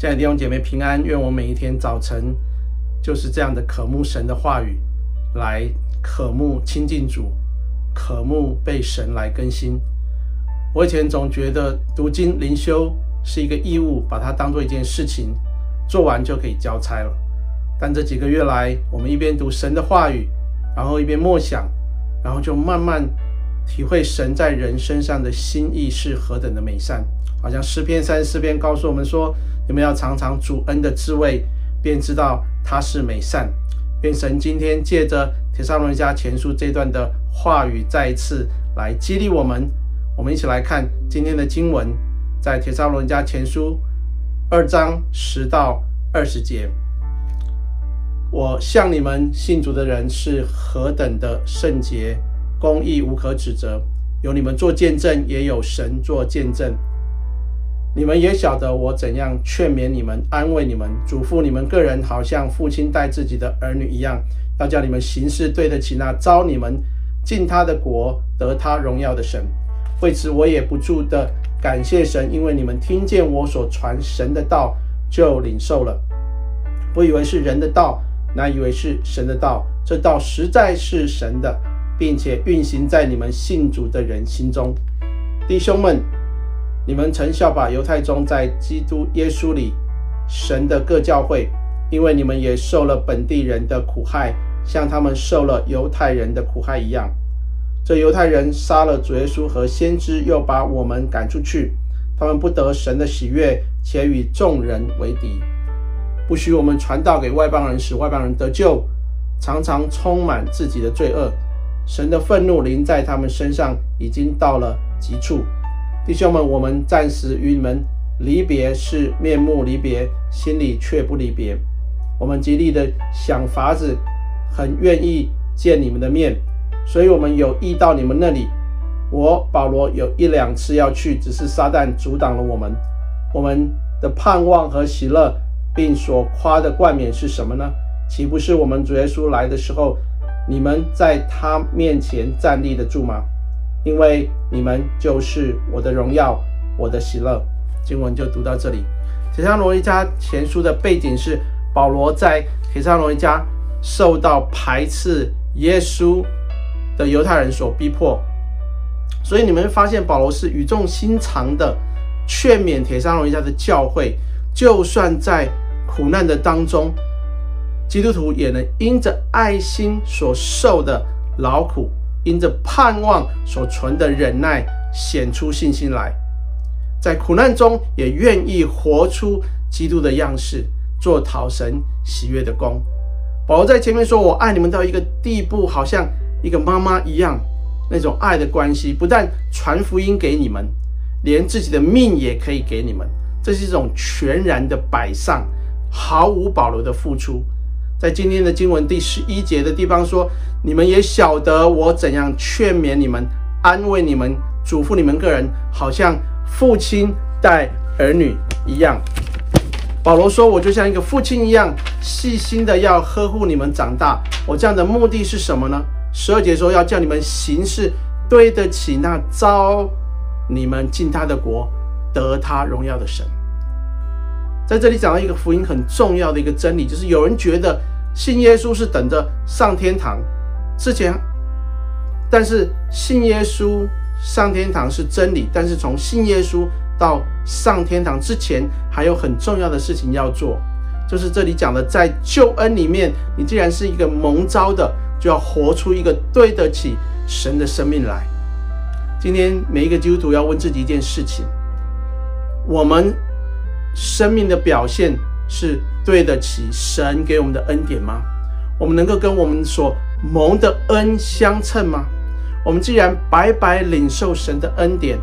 亲爱的弟兄姐妹平安，愿我每一天早晨就是这样的渴慕神的话语，来渴慕亲近主，渴慕被神来更新。我以前总觉得读经灵修是一个义务，把它当做一件事情，做完就可以交差了。但这几个月来，我们一边读神的话语，然后一边默想，然后就慢慢体会神在人身上的心意是何等的美善。好像诗篇三十四篇告诉我们说：“你们要尝尝主恩的滋味，便知道他是美善。”愿神今天借着帖撒罗尼迦前书这段的话语，再一次来激励我们。我们一起来看今天的经文，在帖撒罗尼迦前书二章十到二十节。我向你们信主的人是何等的圣洁、公义、无可指责，有你们做见证，也有神做见证。你们也晓得我怎样劝勉你们、安慰你们、嘱咐你们个人，好像父亲待自己的儿女一样，要叫你们行事对得起那召你们进他的国、得他荣耀的神。为此，我也不住的感谢神，因为你们听见我所传神的道，就领受了，不以为是人的道。乃以为是神的道，这道实在是神的，并且运行在你们信主的人心中。弟兄们，你们曾效法犹太宗在基督耶稣里神的各教会，因为你们也受了本地人的苦害，像他们受了犹太人的苦害一样。这犹太人杀了主耶稣和先知，又把我们赶出去，他们不得神的喜悦，且与众人为敌。不许我们传道给外邦人，使外邦人得救，常常充满自己的罪恶。神的愤怒临在他们身上，已经到了极处。弟兄们，我们暂时与你们离别，是面目离别，心里却不离别。我们极力的想法子，很愿意见你们的面，所以我们有意到你们那里。我保罗有一两次要去，只是撒旦阻挡了我们。我们的盼望和喜乐。并所夸的冠冕是什么呢？岂不是我们主耶稣来的时候，你们在他面前站立得住吗？因为你们就是我的荣耀，我的喜乐。经文就读到这里。铁山罗尼迦前书的背景是保罗在铁山罗尼迦受到排斥耶稣的犹太人所逼迫，所以你们发现保罗是语重心长的劝勉铁山罗尼迦的教会。就算在苦难的当中，基督徒也能因着爱心所受的劳苦，因着盼望所存的忍耐，显出信心来。在苦难中，也愿意活出基督的样式，做讨神喜悦的工。保罗在前面说：“我爱你们到一个地步，好像一个妈妈一样，那种爱的关系，不但传福音给你们，连自己的命也可以给你们。”这是一种全然的摆上，毫无保留的付出。在今天的经文第十一节的地方说：“你们也晓得我怎样劝勉你们、安慰你们、嘱咐你们个人，好像父亲待儿女一样。”保罗说：“我就像一个父亲一样，细心的要呵护你们长大。我这样的目的是什么呢？十二节说要叫你们行事对得起那召你们进他的国。”得他荣耀的神，在这里讲到一个福音很重要的一个真理，就是有人觉得信耶稣是等着上天堂之前，但是信耶稣上天堂是真理，但是从信耶稣到上天堂之前，还有很重要的事情要做，就是这里讲的，在救恩里面，你既然是一个蒙召的，就要活出一个对得起神的生命来。今天每一个基督徒要问自己一件事情。我们生命的表现是对得起神给我们的恩典吗？我们能够跟我们所蒙的恩相称吗？我们既然白白领受神的恩典，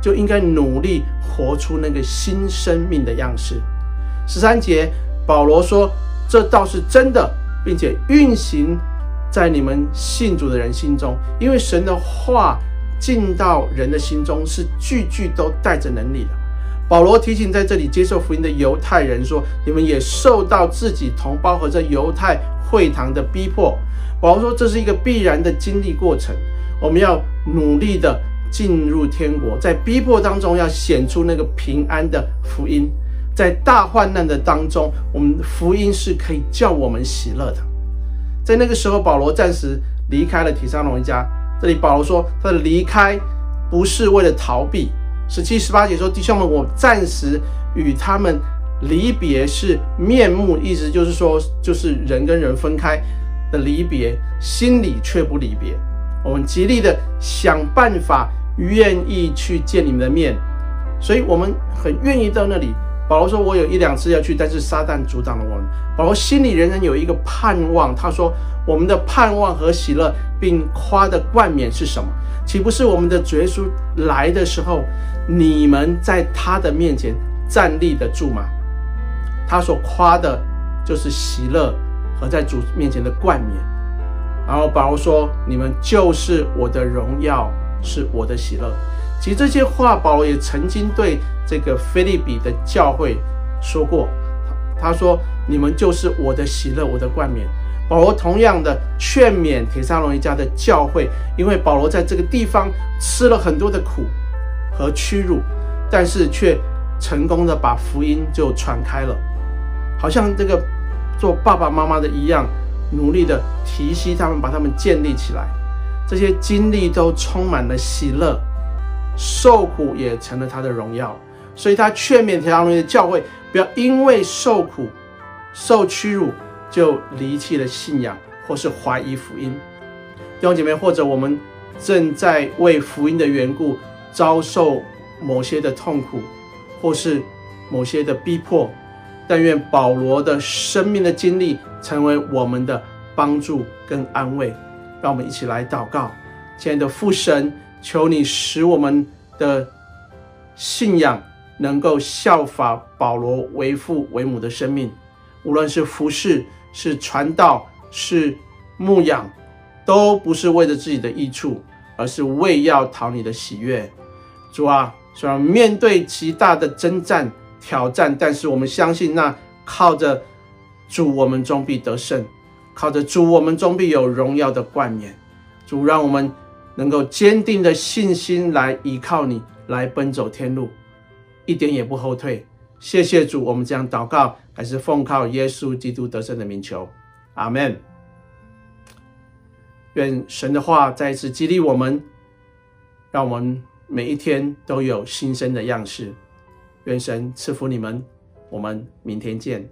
就应该努力活出那个新生命的样式。十三节，保罗说：“这倒是真的，并且运行在你们信主的人心中，因为神的话进到人的心中，是句句都带着能力的。”保罗提醒在这里接受福音的犹太人说：“你们也受到自己同胞和这犹太会堂的逼迫。”保罗说：“这是一个必然的经历过程，我们要努力的进入天国，在逼迫当中要显出那个平安的福音。在大患难的当中，我们福音是可以叫我们喜乐的。在那个时候，保罗暂时离开了提撒罗尼迦。这里保罗说，他的离开不是为了逃避。十七、十八节说：“弟兄们，我暂时与他们离别，是面目，意思就是说，就是人跟人分开的离别，心里却不离别。我们极力的想办法，愿意去见你们的面，所以我们很愿意到那里。”保罗说：“我有一两次要去，但是撒旦阻挡了我们。”保罗心里仍然有一个盼望。他说：“我们的盼望和喜乐，并夸的冠冕是什么？岂不是我们的主耶稣来的时候，你们在他的面前站立得住吗？”他所夸的，就是喜乐和在主面前的冠冕。然后保罗说：“你们就是我的荣耀，是我的喜乐。”其实这些话，保罗也曾经对这个腓立比的教会说过。他说：“你们就是我的喜乐，我的冠冕。”保罗同样的劝勉帖撒罗尼迦的教会，因为保罗在这个地方吃了很多的苦和屈辱，但是却成功的把福音就传开了，好像这个做爸爸妈妈的一样，努力的提携他们，把他们建立起来。这些经历都充满了喜乐。受苦也成了他的荣耀，所以他劝勉帖撒罗尼迦的教会不要因为受苦、受屈辱就离弃了信仰，或是怀疑福音。弟兄姐妹，或者我们正在为福音的缘故遭受某些的痛苦，或是某些的逼迫，但愿保罗的生命的经历成为我们的帮助跟安慰。让我们一起来祷告，亲爱的父神。求你使我们的信仰能够效法保罗为父为母的生命，无论是服侍、是传道、是牧养，都不是为了自己的益处，而是为要讨你的喜悦。主啊，虽然面对极大的征战挑战，但是我们相信，那靠着主，我们终必得胜；靠着主，我们终必有荣耀的冠冕。主，让我们。能够坚定的信心来依靠你，来奔走天路，一点也不后退。谢谢主，我们这样祷告，还是奉靠耶稣基督得胜的名求，阿门。愿神的话再一次激励我们，让我们每一天都有新生的样式。愿神赐福你们，我们明天见。